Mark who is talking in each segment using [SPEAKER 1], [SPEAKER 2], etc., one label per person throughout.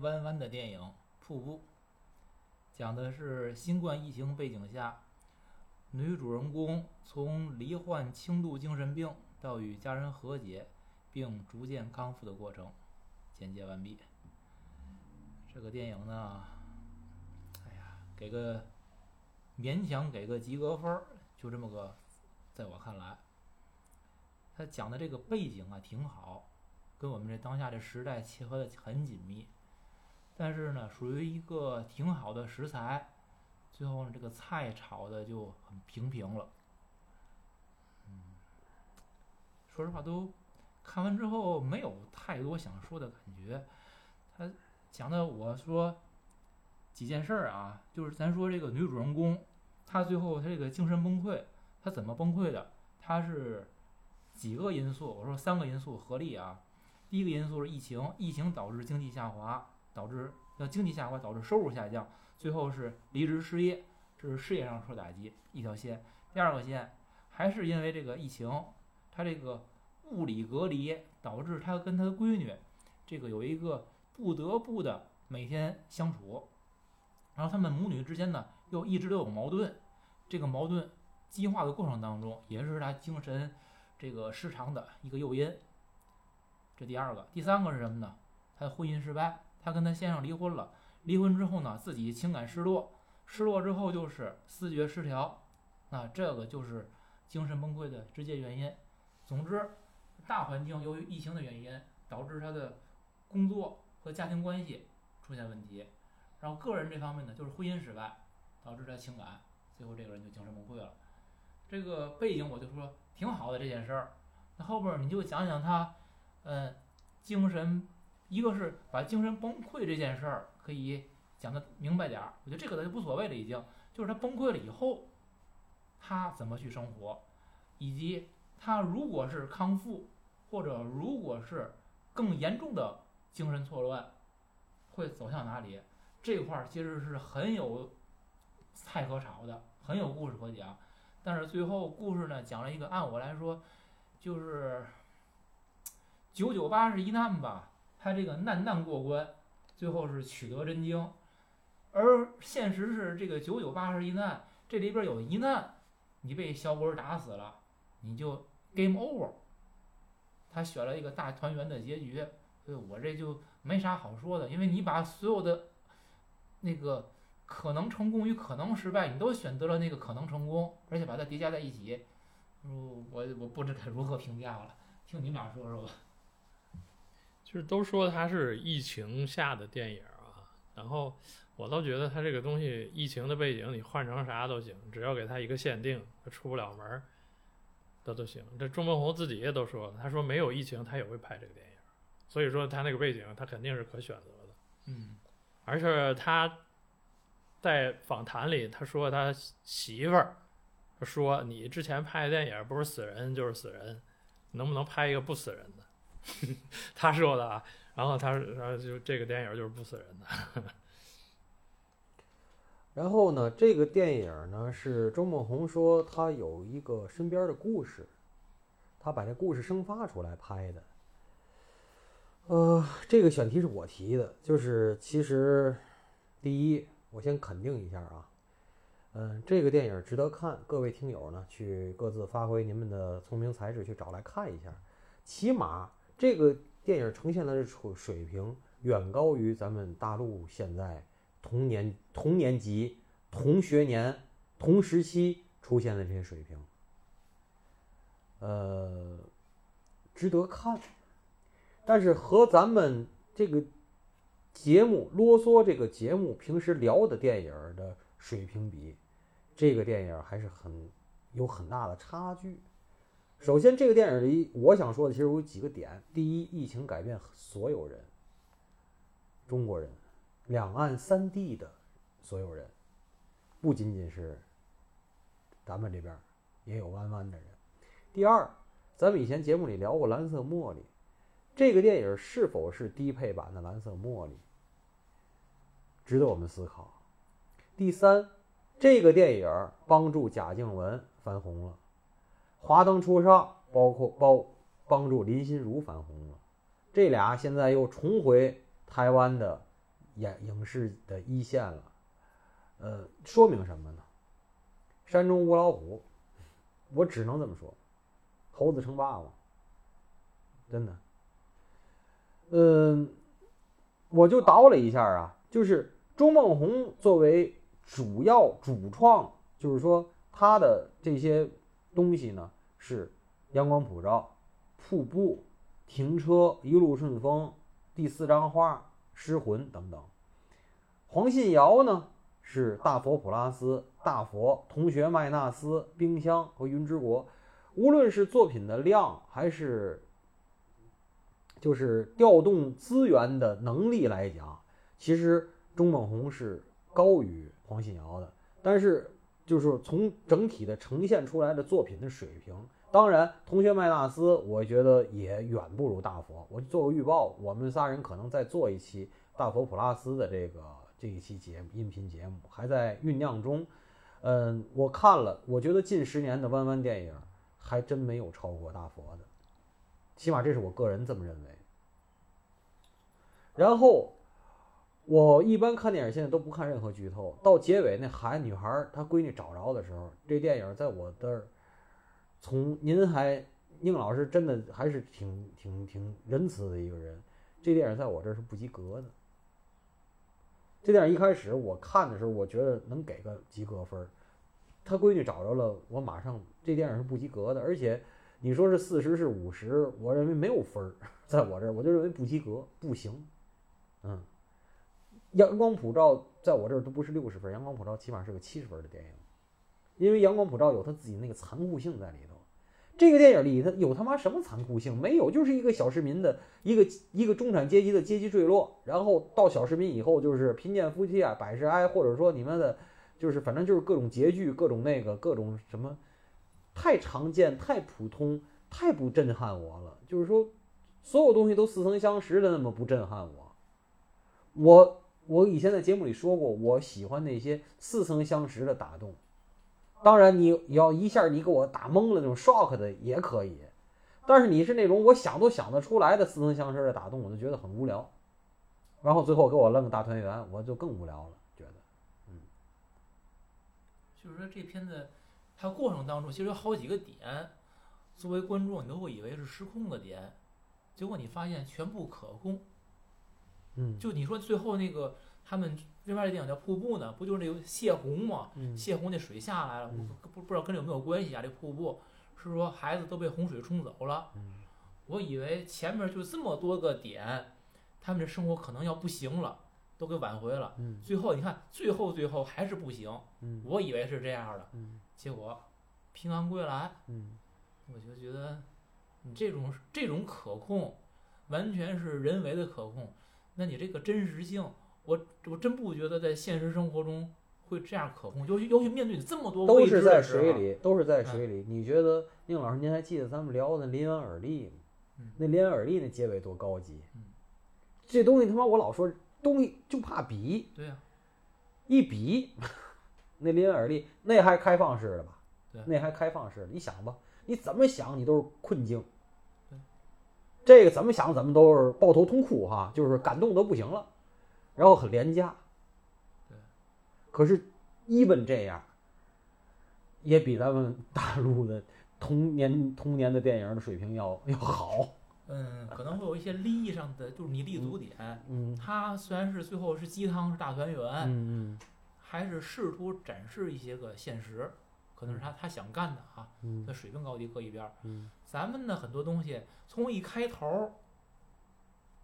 [SPEAKER 1] 弯弯的电影《瀑布》，讲的是新冠疫情背景下，女主人公从罹患轻度精神病到与家人和解，并逐渐康复的过程。简介完毕。这个电影呢，哎呀，给个勉强给个及格分儿，就这么个，在我看来，他讲的这个背景啊挺好，跟我们这当下这时代切合的很紧密。但是呢，属于一个挺好的食材，最后呢，这个菜炒的就很平平了。嗯，说实话，都看完之后没有太多想说的感觉。他讲的，我说几件事儿啊，就是咱说这个女主人公，她最后她这个精神崩溃，她怎么崩溃的？她是几个因素？我说三个因素合力啊。第一个因素是疫情，疫情导致经济下滑。导致要经济下滑，导致收入下降，最后是离职失业，这是事业上受打击一条线。第二个线还是因为这个疫情，他这个物理隔离导致他跟他的闺女这个有一个不得不的每天相处，然后他们母女之间呢又一直都有矛盾，这个矛盾激化的过程当中也是他精神这个失常的一个诱因。这第二个，第三个是什么呢？他的婚姻失败。她跟她先生离婚了，离婚之后呢，自己情感失落，失落之后就是思觉失调，那这个就是精神崩溃的直接原因。总之，大环境由于疫情的原因，导致她的工作和家庭关系出现问题，然后个人这方面呢，就是婚姻失败，导致她情感，最后这个人就精神崩溃了。这个背景我就说挺好的这件事儿，那后边你就讲讲她，嗯，精神。一个是把精神崩溃这件事儿可以讲的明白点儿，我觉得这个他就无所谓了，已经就是他崩溃了以后，他怎么去生活，以及他如果是康复，或者如果是更严重的精神错乱，会走向哪里？这块儿其实是很有菜可炒的，很有故事可讲。但是最后故事呢，讲了一个按我来说，就是九九八十一难吧。他这个难难过关，最后是取得真经，而现实是这个九九八十一难，这里边有一难，你被小鬼打死了，你就 game over。他选了一个大团圆的结局，所以我这就没啥好说的，因为你把所有的那个可能成功与可能失败，你都选择了那个可能成功，而且把它叠加在一起，我我不知该如何评价了，听你们俩说说吧。
[SPEAKER 2] 就是都说它是疫情下的电影啊，然后我倒觉得它这个东西疫情的背景你换成啥都行，只要给它一个限定，它出不了门儿，这都行。这钟孟宏自己也都说了，他说没有疫情他也会拍这个电影，所以说他那个背景他肯定是可选择的。
[SPEAKER 1] 嗯，
[SPEAKER 2] 而且他在访谈里他说他媳妇儿说你之前拍的电影不是死人就是死人，能不能拍一个不死人的？他说的啊，然后他然后就这个电影就是不死人的。
[SPEAKER 3] 然后呢，这个电影呢是周梦红说他有一个身边的故事，他把这故事生发出来拍的。呃，这个选题是我提的，就是其实第一，我先肯定一下啊，嗯，这个电影值得看，各位听友呢去各自发挥你们的聪明才智去找来看一下，起码。这个电影呈现的水水平远高于咱们大陆现在同年同年级、同学年、同时期出现的这些水平，呃，值得看。但是和咱们这个节目啰嗦这个节目平时聊的电影的水平比，这个电影还是很有很大的差距。首先，这个电影里我想说的其实有几个点。第一，疫情改变所有人，中国人、两岸三地的所有人，不仅仅是咱们这边，也有弯弯的人。第二，咱们以前节目里聊过《蓝色茉莉》，这个电影是否是低配版的《蓝色茉莉》，值得我们思考。第三，这个电影帮助贾静雯翻红了。华灯初上，包括包帮助林心如翻红了，这俩现在又重回台湾的演影视的一线了。呃，说明什么呢？山中无老虎，我只能这么说，猴子称霸王，真的。嗯，我就倒了一下啊，就是钟孟宏作为主要主创，就是说他的这些东西呢是阳光普照、瀑布、停车、一路顺风、第四张花、失魂等等。黄信尧呢是大佛普拉斯、大佛、同学麦纳斯、冰箱和云之国，无论是作品的量还是就是调动资源的能力来讲，其实钟孟宏是高于黄信尧的。但是就是从整体的呈现出来的作品的水平，当然同学麦纳斯我觉得也远不如大佛。我做个预报，我们仨人可能再做一期大佛普拉斯的这个这一期节目音频节目，还在酝酿中。嗯，我看了，我觉得近十年的弯弯电影还真没有超过大佛的，起码这是我个人这么认为。然后我一般看电影现在都不看任何剧透，到结尾那孩女孩她闺女找着的时候，这电影在我这儿，从您还宁老师真的还是挺挺挺仁慈的一个人，这电影在我这儿是不及格的。这电影一开始我看的时候，我觉得能给个及格分儿。他闺女找着了，我马上这电影是不及格的，而且你说是四十是五十，我认为没有分儿，在我这儿我就认为不及格，不行。嗯，阳光普照在我这儿都不是六十分，阳光普照起码是个七十分的电影，因为阳光普照有他自己那个残酷性在里头。这个电影里它有他妈什么残酷性？没有，就是一个小市民的一个一个中产阶级的阶级坠落，然后到小市民以后就是贫贱夫妻啊，百事哀，或者说你们的，就是反正就是各种拮据，各种那个各种什么，太常见，太普通，太不震撼我了。就是说，所有东西都似曾相识的那么不震撼我。我我以前在节目里说过，我喜欢那些似曾相识的打动。当然，你要一下你给我打懵了那种 shock 的也可以，但是你是那种我想都想得出来的似曾相识的打动，我就觉得很无聊。然后最后给我扔个大团圆，我就更无聊了，觉得。
[SPEAKER 1] 嗯就是说这片子它过程当中其实有好几个点，作为观众你都会以为是失控的点，结果你发现全部可控。
[SPEAKER 3] 嗯
[SPEAKER 1] 就你说最后那个他们这边的电影叫《瀑布》呢，不就是那个泄洪吗？
[SPEAKER 3] 嗯
[SPEAKER 1] 泄洪那水下来了，
[SPEAKER 3] 嗯
[SPEAKER 1] 不不不知道跟这有没有关系啊？这瀑布是说孩子都被洪水冲走了。
[SPEAKER 3] 嗯
[SPEAKER 1] 我以为前面就这么多个点，他们这生活可能要不行了，都给挽回了。
[SPEAKER 3] 嗯
[SPEAKER 1] 最后你看，最后最后还是不行。
[SPEAKER 3] 嗯
[SPEAKER 1] 我以为是这样的，
[SPEAKER 3] 嗯
[SPEAKER 1] 结果平安归来，
[SPEAKER 3] 嗯
[SPEAKER 1] 我就觉得你这种这种可控，完全是人为的可控。那你这个真实性，我我真不觉得在现实生活中会这样可控，尤其尤其面对这么多
[SPEAKER 3] 都是在水里，都是在水里。你觉得宁老师，您还记得咱们聊的林恩尔利吗？
[SPEAKER 1] 嗯
[SPEAKER 3] 那林恩尔利那结尾多高级
[SPEAKER 1] 嗯！
[SPEAKER 3] 这东西他妈我老说东西就怕比，
[SPEAKER 1] 对呀、
[SPEAKER 3] 一比，那林恩尔利那还开放式的吧
[SPEAKER 1] 对？
[SPEAKER 3] 那还开放式的，你想吧，你怎么想你都是困境
[SPEAKER 1] 对。
[SPEAKER 3] 这个怎么想怎么都是抱头痛哭哈，就是感动的不行了，然后很廉价。
[SPEAKER 1] 对。
[SPEAKER 3] 可是，even 这样，也比咱们大陆的童年童年的电影的水平要要好。
[SPEAKER 1] 嗯，可能会有一些利益上的，就是你立足点。
[SPEAKER 3] 嗯
[SPEAKER 1] 它虽然是最后是鸡汤是大团圆，
[SPEAKER 3] 嗯
[SPEAKER 1] 还是试图展示一些个现实，可能是他他想干的啊。
[SPEAKER 3] 嗯
[SPEAKER 1] 那水平高低搁一边儿，
[SPEAKER 3] 嗯
[SPEAKER 1] 咱们呢很多东西从一开头，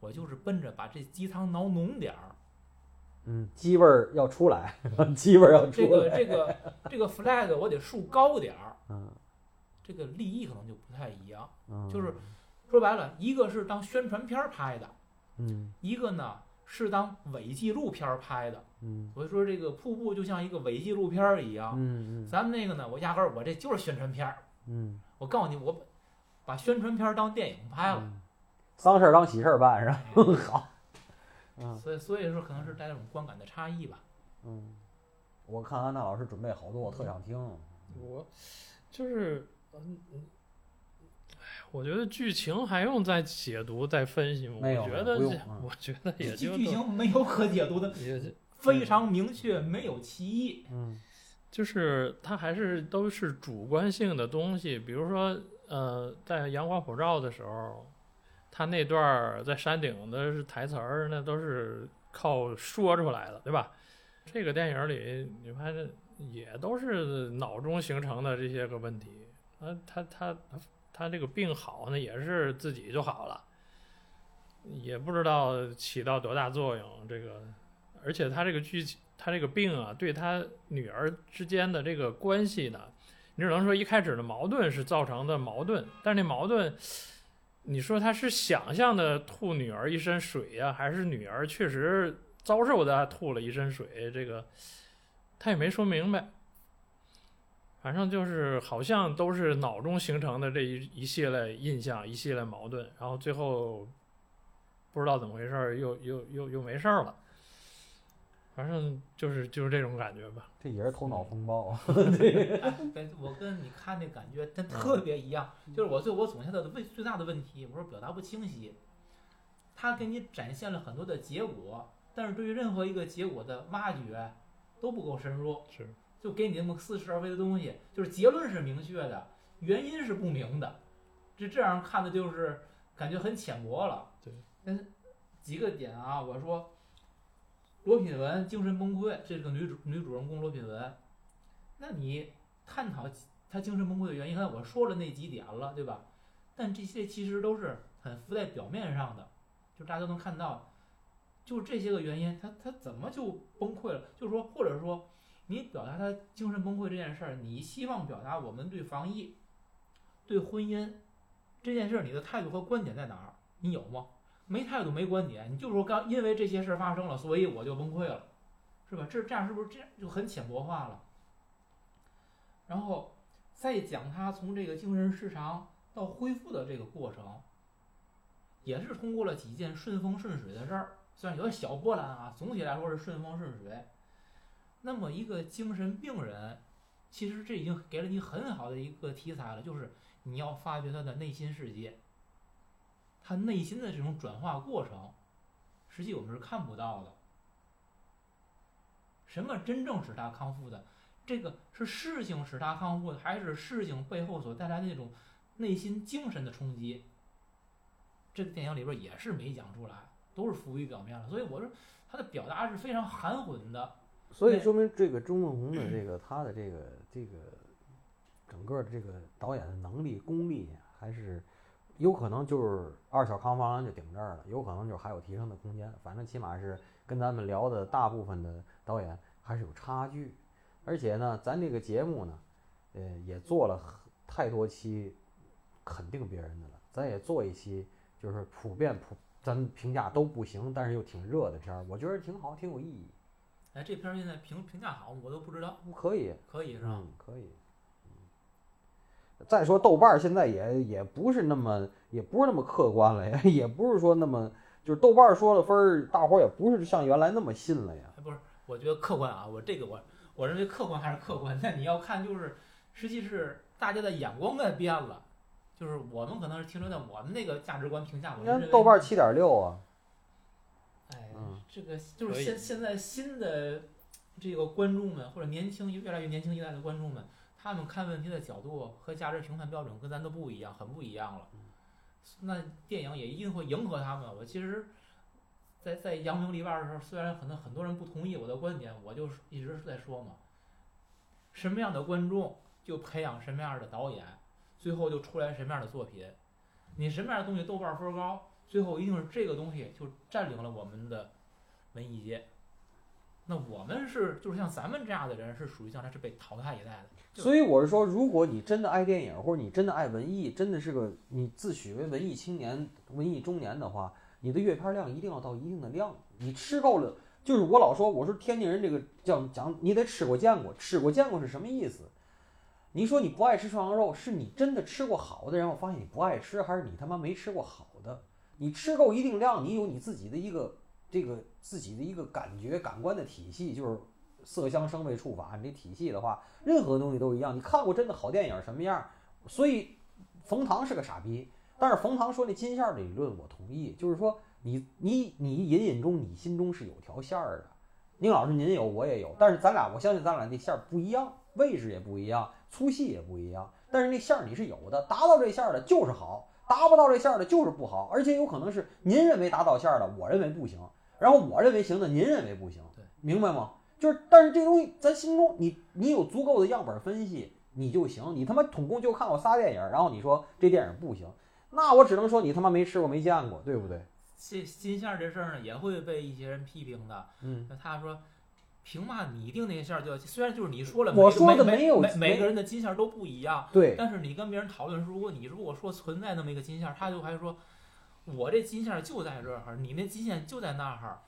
[SPEAKER 1] 我就是奔着把这鸡汤熬浓点儿，
[SPEAKER 3] 嗯，鸡味儿要出来，鸡味儿要出来
[SPEAKER 1] 这个。这个这个 flag 我得竖高点儿，
[SPEAKER 3] 嗯
[SPEAKER 1] 这个利益可能就不太一样。
[SPEAKER 3] 嗯，
[SPEAKER 1] 就是说白了，一个是当宣传片儿拍的，
[SPEAKER 3] 嗯
[SPEAKER 1] 一个呢是当伪纪录片拍的。
[SPEAKER 3] 嗯
[SPEAKER 1] 我就说这个瀑布就像一个伪纪录片一样，
[SPEAKER 3] 嗯
[SPEAKER 1] 咱们那个呢，我压根儿我这就是宣传片儿。
[SPEAKER 3] 嗯
[SPEAKER 1] 我告诉你，我把宣传片当电影拍了，
[SPEAKER 3] 嗯，丧事儿当喜事儿办是吧？好。嗯
[SPEAKER 1] 所以所以说可能是带这种观感的差异吧。
[SPEAKER 3] 嗯，我看安娜老师准备好多，我特想听。
[SPEAKER 2] 我就是，嗯嗯，哎，我觉得剧情还用再解读、再分析吗？
[SPEAKER 3] 没有
[SPEAKER 2] 我觉得我觉得也
[SPEAKER 1] 剧
[SPEAKER 2] 就
[SPEAKER 1] 剧情没有可解读的，
[SPEAKER 2] 也
[SPEAKER 1] 非常明确，没有歧义。
[SPEAKER 3] 嗯
[SPEAKER 2] 就是它还是都是主观性的东西，比如说，呃，在阳光普照的时候，他那段儿在山顶的台词儿，那都是靠说出来的，对吧？这个电影里，你发现也都是脑中形成的这些个问题。啊，他他他这个病好呢，也是自己就好了，也不知道起到多大作用。这个，而且他这个剧情。他这个病啊，对他女儿之间的这个关系呢，你只能说一开始的矛盾是造成的矛盾，但是那矛盾，你说他是想象的吐女儿一身水呀、还是女儿确实遭受的吐了一身水？这个他也没说明白。反正就是好像都是脑中形成的这一一系列印象，一系列矛盾，然后最后不知道怎么回事儿，又又又又没事儿了。反正就是就是这种感觉吧。
[SPEAKER 3] 这也是头脑风暴啊。
[SPEAKER 1] 哎，对我跟你看那感觉，真特别一样。就是我最后我总结的问最大的问题，我说表达不清晰。他给你展现了很多的结果，但是对于任何一个结果的挖掘都不够深入，
[SPEAKER 2] 是，
[SPEAKER 1] 就给你那么似是而非的东西。就是结论是明确的，原因是不明的。这这样看的就是感觉很浅薄了。
[SPEAKER 2] 对，
[SPEAKER 1] 但是几个点啊，我说。罗品文精神崩溃，这个女主女主人公罗品文，那你探讨她精神崩溃的原因，刚才我说了那几点了，对吧？但这些其实都是很浮在表面上的，就大家都能看到，就这些个原因，她她怎么就崩溃了？就是说，或者说你表达他精神崩溃这件事儿，你希望表达我们对防疫、对婚姻这件事儿，你的态度和观点在哪儿？你有吗？没态度，没观点，你就说刚因为这些事儿发生了，所以我就崩溃了，是吧？这这样是不是这样就很浅薄化了？然后再讲他从这个精神失常到恢复的这个过程，也是通过了几件顺风顺水的事儿，虽然有点小波澜啊，总体来说是顺风顺水。那么一个精神病人，其实这已经给了你很好的一个题材了，就是你要发掘他的内心世界。他内心的这种转化过程，实际我们是看不到的。什么真正使他康复的？这个是事情使他康复的，还是事情背后所带来的那种内心精神的冲击？这个电影里边也是没讲出来，都是浮于表面了。所以我说他的表达是非常含混的。
[SPEAKER 3] 所以说明这个钟孟宏的 这个他的这个这个整个的这个导演的能力功力还是。有可能就是二小康方案就顶这儿了，有可能就是还有提升的空间。反正起码是跟咱们聊的大部分的导演还是有差距。而且呢，咱这个节目呢，呃，也做了太多期肯定别人的了，咱也做一期就是普遍普咱评价都不行，但是又挺热的片儿，我觉得挺好，挺有意义。
[SPEAKER 1] 哎，这片儿现在评评价好，我都不知道。
[SPEAKER 3] 可以，
[SPEAKER 1] 可以是吧？
[SPEAKER 3] 嗯，可以。再说豆瓣儿现在也也不是那么也不是那么客观了呀，也不是说那么就是豆瓣儿说的分儿，大伙儿也不是像原来那么信了呀。
[SPEAKER 1] 不是，我觉得客观啊，我这个我我认为客观还是客观，但你要看就是实际是大家的眼光在变了，就是我们可能是停留在我们那个价值观评价，我
[SPEAKER 3] 你看豆瓣七点六啊，
[SPEAKER 1] 哎
[SPEAKER 3] 嗯，
[SPEAKER 1] 这个就是现现在新的这个观众们或者年轻越来越年轻一代的观众们。他们看问题的角度和价值评判标准跟咱都不一样，很不一样了。那电影也一定会迎合他们。我其实，在在扬名立万的时候，虽然可能很多人不同意我的观点，我就一直是在说嘛，什么样的观众就培养什么样的导演，最后就出来什么样的作品。你什么样的东西豆瓣分高，最后一定是这个东西就占领了我们的文艺界。那我们是就是像咱们这样的人，是属于将来是被淘汰一代的。
[SPEAKER 3] 所以我是说，如果你真的爱电影，或者你真的爱文艺，真的是个你自诩为文艺青年、文艺中年的话，你的阅片量一定要到一定的量。你吃够了，就是我老说，我说天津人这个叫讲，你得吃过见过，吃过见过是什么意思？你说你不爱吃涮羊肉，是你真的吃过好的，然后发现你不爱吃，还是你他妈没吃过好？你吃够一定量，你有你自己的一个这个自己的一个感觉、感官的体系，就是色香声味触法，你这体系的话，任何东西都一样。你看过真的好电影什么样？所以冯唐是个傻逼，但是冯唐说那金线的理论我同意，就是说你你你隐隐中你心中是有条线儿的。宁老师您有我也有，但是咱俩我相信咱俩那线儿不一样，位置也不一样，粗细也不一样。但是那线儿你是有的，达到这线儿的就是好，达不到这线儿的就是不好，而且有可能是您认为达到线儿的，我认为不行，然后我认为行的，您认为不行，
[SPEAKER 1] 对，
[SPEAKER 3] 明白吗？就是，但是这东西咱心中你你有足够的样本分析，你就行。你他妈统共就看过仨电影，然后你说这电影不行，那我只能说你他妈没吃过没见过，对不对？
[SPEAKER 1] 这金线儿这事儿呢，也会被一些人批评的。
[SPEAKER 3] 嗯，
[SPEAKER 1] 那他说，凭嘛你定那个线儿就？虽然就是你说了，
[SPEAKER 3] 我
[SPEAKER 1] 每个每
[SPEAKER 3] 说的没有
[SPEAKER 1] 每每
[SPEAKER 3] 没
[SPEAKER 1] 个人的金线儿都不一样，
[SPEAKER 3] 对，
[SPEAKER 1] 但是你跟别人讨论，如果你如果说存在那么一个金线儿，他就还说，我这金线儿就在这儿，你那金线就在那儿，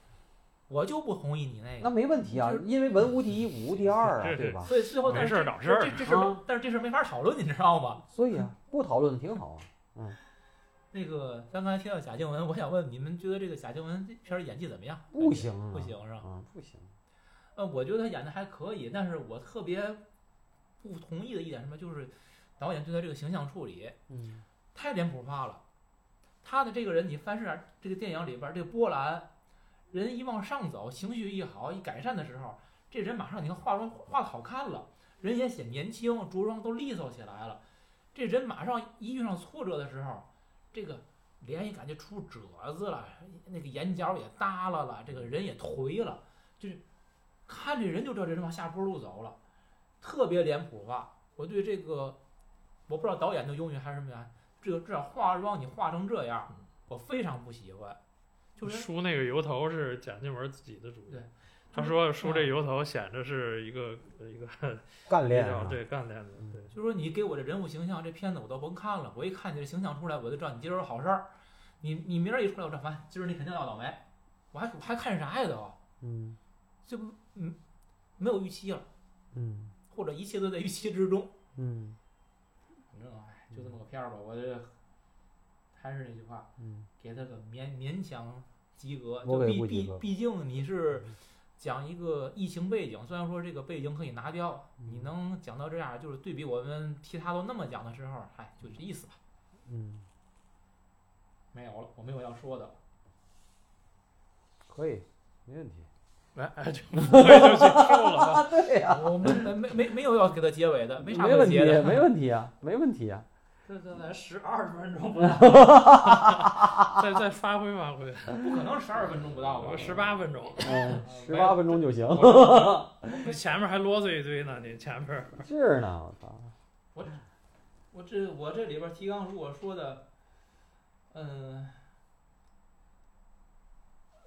[SPEAKER 1] 我就不同意你那个那。
[SPEAKER 3] 没问题啊
[SPEAKER 1] 就是，
[SPEAKER 3] 因为文无第一，武无第二啊，对吧？
[SPEAKER 1] 所以最后，但是这
[SPEAKER 2] 事儿找事儿
[SPEAKER 1] 这这事儿没
[SPEAKER 3] 啊，
[SPEAKER 1] 但是这事儿没法讨论，你知道吗？
[SPEAKER 3] 所以啊，不讨论挺好啊。
[SPEAKER 1] 嗯 那个咱刚才提到贾静雯，我想问你们觉得这个贾静雯这片儿演技怎么样？
[SPEAKER 3] 不行啊，
[SPEAKER 1] 不行是吧？
[SPEAKER 3] 嗯，不行。
[SPEAKER 1] 呃，我觉得他演的还可以，但是我特别不同意的一点什么，就是导演对他这个形象处理
[SPEAKER 3] 嗯
[SPEAKER 1] 太脸谱化了。他的这个人，你凡是这个电影里边这个波澜，人一往上走，情绪一好，一改善的时候，这人马上你看化妆化的好看了，人也显年轻，着装都利索起来了。这人马上一遇上挫折的时候，这个脸也感觉出褶子了，那个眼角也耷拉了，这个人也颓了，就是看这人就知道这人往下坡路走了，特别脸谱化。我对这个，我不知道导演的用意还是什么呀，这个至少化妆你化成这样，我非常不喜欢。就是
[SPEAKER 2] 梳那个油头是贾静雯自己的主意
[SPEAKER 1] 对。
[SPEAKER 2] 他说梳这油头显着是一个一个
[SPEAKER 3] 干练啊，
[SPEAKER 2] 对干练的，对。
[SPEAKER 1] 就是说你给我这人物形象，这片子我都甭看了，我一看你这形象出来，我就知道你今儿有好事儿。你你明儿一出来，我这烦，今儿你肯定要倒霉。我还我还看啥呀都，
[SPEAKER 3] 嗯
[SPEAKER 1] 就嗯没有预期了，
[SPEAKER 3] 嗯
[SPEAKER 1] 或者一切都在预期之中。
[SPEAKER 3] 嗯
[SPEAKER 1] 反正哎，就这么个片儿吧，我这还是那句话，
[SPEAKER 3] 嗯，
[SPEAKER 1] 给他个勉勉强及格。就毕毕毕竟你是讲一个疫情背景，虽然说这个背景可以拿掉，
[SPEAKER 3] 嗯
[SPEAKER 1] 你能讲到这样，就是对比我们其他都那么讲的时候，嗨，就这意思吧。
[SPEAKER 3] 嗯，
[SPEAKER 1] 没有了，我没有要说的了。
[SPEAKER 3] 可以，没问题。
[SPEAKER 2] 来，哎，就就结束了
[SPEAKER 3] 对呀，
[SPEAKER 1] 我们没没没没有要给他结尾的，没啥
[SPEAKER 3] 没问题
[SPEAKER 1] 可结，的。
[SPEAKER 3] 没问题啊，没问题啊。
[SPEAKER 1] 这这才十二十分钟不到，
[SPEAKER 2] 再再发挥发挥，
[SPEAKER 1] 不可能十二分钟不到吧？
[SPEAKER 2] 十八分钟，
[SPEAKER 3] 嗯，十八分钟就行。
[SPEAKER 2] 你前面还啰嗦一堆呢，你前面
[SPEAKER 3] 是呢，我操。
[SPEAKER 1] 我这我这里边提纲如果说的，嗯，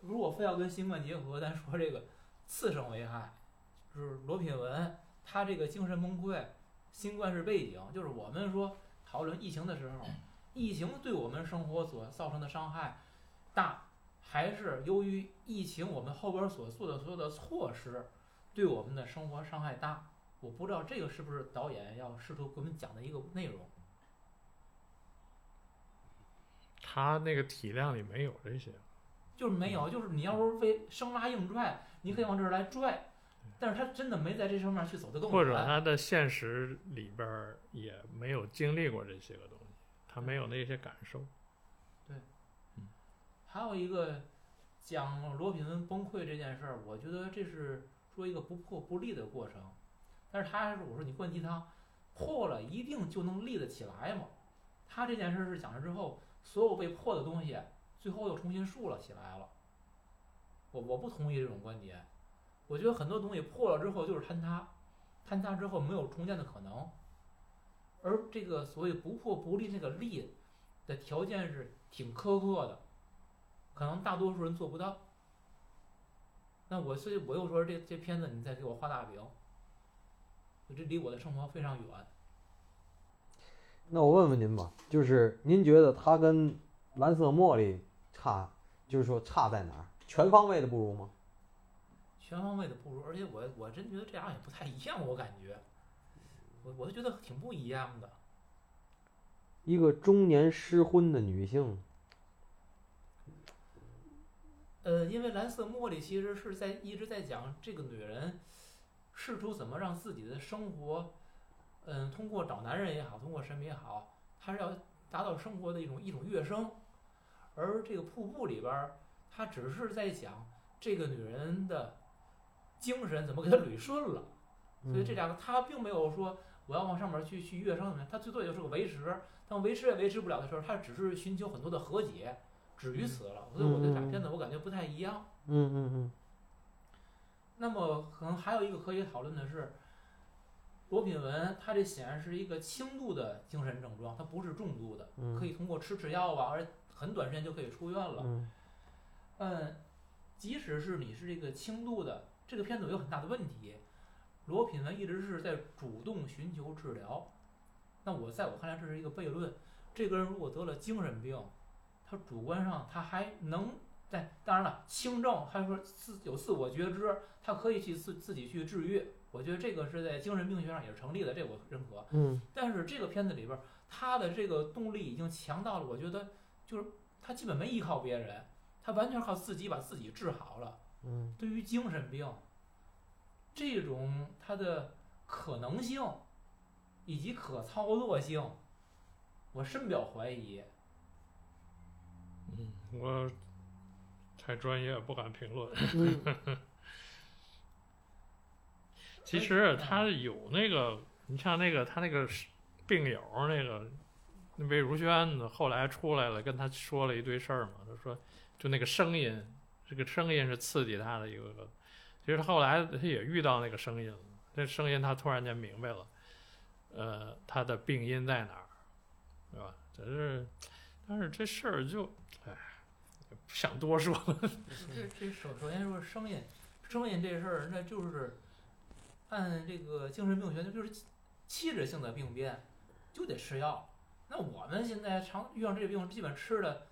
[SPEAKER 1] 如果非要跟新冠结合，咱说这个次生危害，就是罗品文他这个精神崩溃，新冠是背景，就是我们说讨论疫情的时候，疫情对我们生活所造成的伤害大，还是由于疫情我们后边所做的所有的措施对我们的生活伤害大？我不知道这个是不是导演要试图给我们讲的一个内容。
[SPEAKER 2] 他那个体量里没有这些。
[SPEAKER 1] 就是没有，就是你要是为生拉硬拽，你可以往这儿来拽，但是他真的没在这上面去走得更
[SPEAKER 2] 或者
[SPEAKER 1] 远。
[SPEAKER 2] 他的现实里边儿也没有经历过这些个东西，他没有那些感受。
[SPEAKER 1] 对，嗯还有一个讲罗品文崩溃这件事儿，我觉得这是说一个不破不立的过程，但是他还是我说你灌鸡汤，破了一定就能立得起来吗？他这件事儿是讲了之后，所有被破的东西最后又重新竖了起来了。我我不同意这种观点，我觉得很多东西破了之后就是坍塌，坍塌之后没有重建的可能，而这个所谓不破不立这个立的条件是挺苛刻的。可能大多数人做不到。那我所以我又说这这片子你再给我画大饼，这离我的生活非常远。
[SPEAKER 3] 那我问问您吧，就是您觉得它跟蓝色茉莉差，就是说差在哪儿？全方位的不如吗？
[SPEAKER 1] 全方位的不如，而且我我真觉得这俩也不太一样，我感觉，我我都觉得挺不一样的。
[SPEAKER 3] 一个中年失婚的女性，
[SPEAKER 1] 呃，因为蓝色茉莉其实是在一直在讲这个女人试图怎么让自己的生活，嗯，通过找男人也好，通过什么也好，她是要达到生活的一种一种跃升，而这个瀑布里边儿，他只是在讲这个女人的精神怎么给她捋顺了。所以这
[SPEAKER 3] 嗯
[SPEAKER 1] 两个他并没有说我要往上面去去跃升什么，他最多也就是个维持，但维持也维持不了的时候，他只是寻求很多的和解，止于此了。所以我对这俩片子我感觉不太一样。
[SPEAKER 3] 嗯嗯嗯
[SPEAKER 1] 那么可能还有一个可以讨论的是，罗品文他这显然是一个轻度的精神症状，他不是重度的，
[SPEAKER 3] 嗯，
[SPEAKER 1] 可以通过吃吃药啊，而且很短时间就可以出院了。
[SPEAKER 3] 嗯
[SPEAKER 1] 嗯，即使是你是这个轻度的，这个片子有很大的问题。罗品文一直是在主动寻求治疗，那我在我看来这是一个悖论。这个人如果得了精神病，他主观上他还能在，当然了，轻症还说自有自我觉知，他可以去自自己去治愈。我觉得这个是在精神病学上也是成立的，这我认可。
[SPEAKER 3] 嗯
[SPEAKER 1] 但是这个片子里边儿，他的这个动力已经强到了，我觉得就是他基本没依靠别人，他完全靠自己把自己治好了。
[SPEAKER 3] 嗯
[SPEAKER 1] 对于精神病这种它的可能性以及可操作性，我深表怀疑。
[SPEAKER 2] 嗯，我太专业不敢评论。
[SPEAKER 3] 嗯
[SPEAKER 2] 其实他有那个，你像那个他那个病友那个那魏如萱呢，后来出来了，跟他说了一堆事儿嘛。他说，就那个声音，这个声音是刺激他的一个。其实他后来他也遇到那个声音了，这声音他突然间明白了，呃，他的病因在哪儿，对吧？只是，但是这事儿就，哎，不想多说了。
[SPEAKER 1] 这这首首先说声音，声音这事儿，那就是按这个精神病学，那就是器质性的病变，就得吃药。那我们现在常遇上这个病，基本吃的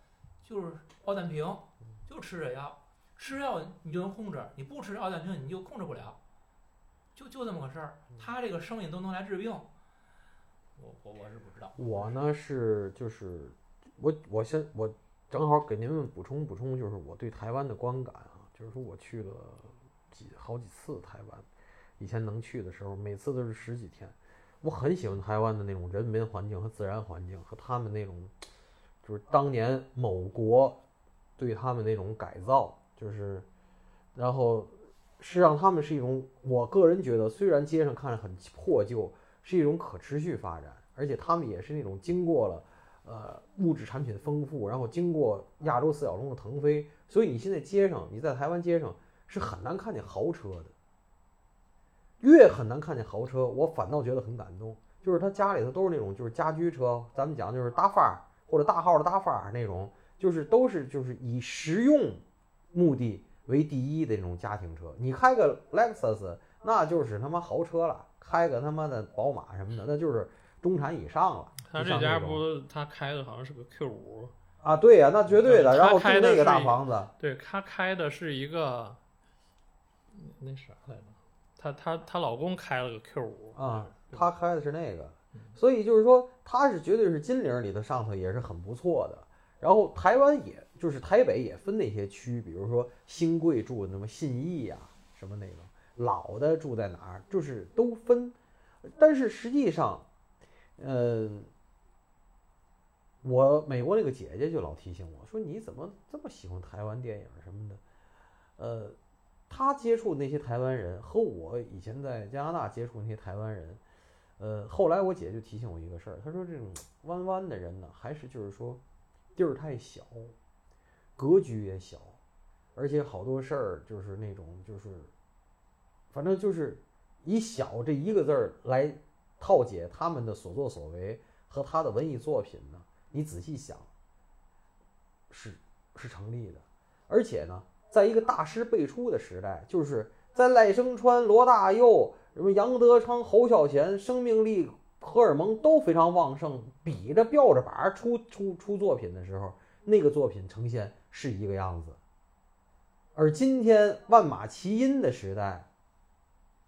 [SPEAKER 1] 就是奥氮平，就吃这药，吃药你就能控制，你不吃奥氮平你就控制不了，就就这么个事儿。他这个声音都能来治病，我我我是不知道。
[SPEAKER 3] 我呢是就是我我先我正好给您们补充补充，就是我对台湾的观感啊，就是说我去了几好几次台湾，以前能去的时候，每次都是十几天。我很喜欢台湾的那种人文环境和自然环境，和他们那种就是当年某国对他们那种改造，就是然后是让他们是一种，我个人觉得虽然街上看着很破旧，是一种可持续发展，而且他们也是那种经过了呃物质产品丰富，然后经过亚洲四小龙的腾飞，所以你现在街上你在台湾街上是很难看见豪车的，越很难看见豪车，我反倒觉得很感动，就是他家里头都是那种就是家居车，咱们讲就是大范儿或者大号的大范儿那种，就是都是就是以实用目的为第一的那种家庭车。你开个 Lexus，那就是他妈豪车了；开个他妈的宝马什么的，那就是中产以上了。
[SPEAKER 2] 他这家不，他开的好像是个 Q 五，
[SPEAKER 3] 啊，对呀、那绝对的。然后住
[SPEAKER 2] 开
[SPEAKER 3] 那个大房子，
[SPEAKER 2] 对他开的是一个那啥来着？她她她老公开了个 Q 五
[SPEAKER 3] 啊，她开的是那个
[SPEAKER 2] 嗯，
[SPEAKER 3] 所以就是说，她是绝对是金陵里头上头也是很不错的。然后台湾也就是台北也分那些区，比如说新贵住的什么信义呀、什么那种老的住在哪儿，就是都分。但是实际上，嗯、我美国那个姐姐就老提醒我说：“你怎么这么喜欢台湾电影什么的？”呃，他接触那些台湾人和我以前在加拿大接触那些台湾人，呃，后来我姐就提醒我一个事儿，她说这种弯弯的人呢，还是就是说地儿太小，格局也小，而且好多事儿就是那种就是，反正就是以小这一个字儿来套解他们的所作所为和他的文艺作品呢，你仔细想，是是成立的，而且呢，在一个大师辈出的时代，就是在赖声川、罗大佑、什么杨德昌、侯孝贤，生命力、荷尔蒙都非常旺盛，比着吊着板儿出出出作品的时候，那个作品呈现是一个样子。而今天万马齐喑的时代，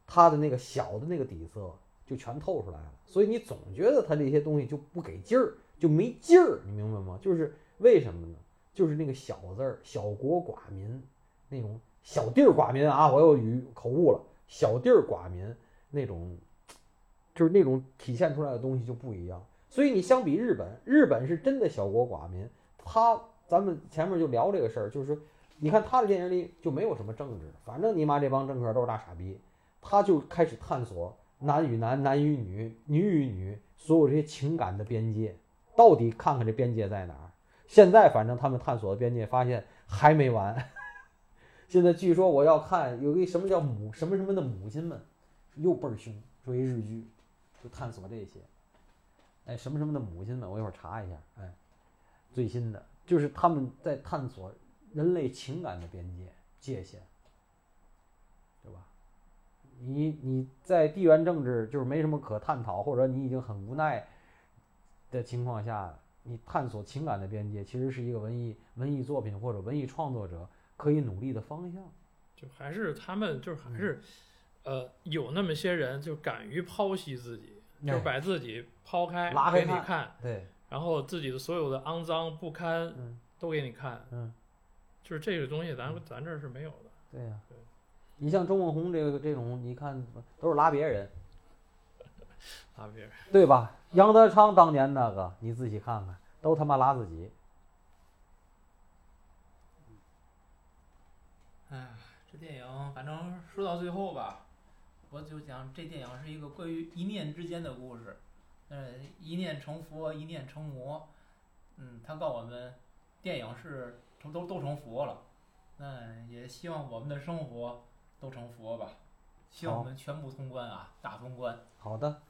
[SPEAKER 3] 他的那个小的那个底色就全透出来了，所以你总觉得他这些东西就不给劲儿，就没劲儿，你明白吗？就是为什么呢？就是那个小字儿，小国寡民，那种小地儿寡民啊，我又语口误了，小地儿寡民那种，就是那种体现出来的东西就不一样。所以你相比日本，日本是真的小国寡民，他咱们前面就聊这个事儿，就是，你看他的电影里就没有什么政治，反正你妈这帮政客都是大傻逼，他就开始探索男与男、男与女、女与女所有这些情感的边界，到底看看这边界在哪儿。现在反正他们探索的边界，发现还没完。现在据说我要看有一什么叫母什么什么的母亲们，又倍儿凶，说一日剧，就探索这些。哎，什么什么的母亲们，我一会儿查一下。哎，最新的就是他们在探索人类情感的边界界限，对吧？你你在地缘政治就是没什么可探讨，或者你已经很无奈的情况下，你探索情感的边界，其实是一个文艺文艺作品或者文艺创作者可以努力的方向。
[SPEAKER 2] 就还是他们就是还是，呃，有那么些人就敢于剖析自己，就是把自己抛开
[SPEAKER 3] 拉
[SPEAKER 2] 给你看，
[SPEAKER 3] 对，
[SPEAKER 2] 然后自己的所有的肮脏不堪
[SPEAKER 3] 嗯。
[SPEAKER 2] 都给你看，
[SPEAKER 3] 嗯，
[SPEAKER 2] 就是这个东西咱
[SPEAKER 3] 嗯
[SPEAKER 2] 咱这儿是没有的。
[SPEAKER 3] 对呀、
[SPEAKER 2] 对。
[SPEAKER 3] 你像周梦红这个这种，你看都是拉别人，
[SPEAKER 2] 啊，别人
[SPEAKER 3] 对吧？杨德昌当年那个，你自己看看，都他妈拉自己。
[SPEAKER 1] 哎，这电影反正说到最后吧，我就讲这电影是一个关于一念之间的故事。嗯，一念成佛，一念成魔。嗯，他告诉我们，电影是成都都成佛了。嗯也希望我们的生活都成佛吧。希望我们全部通关啊，大通关。
[SPEAKER 3] 好的，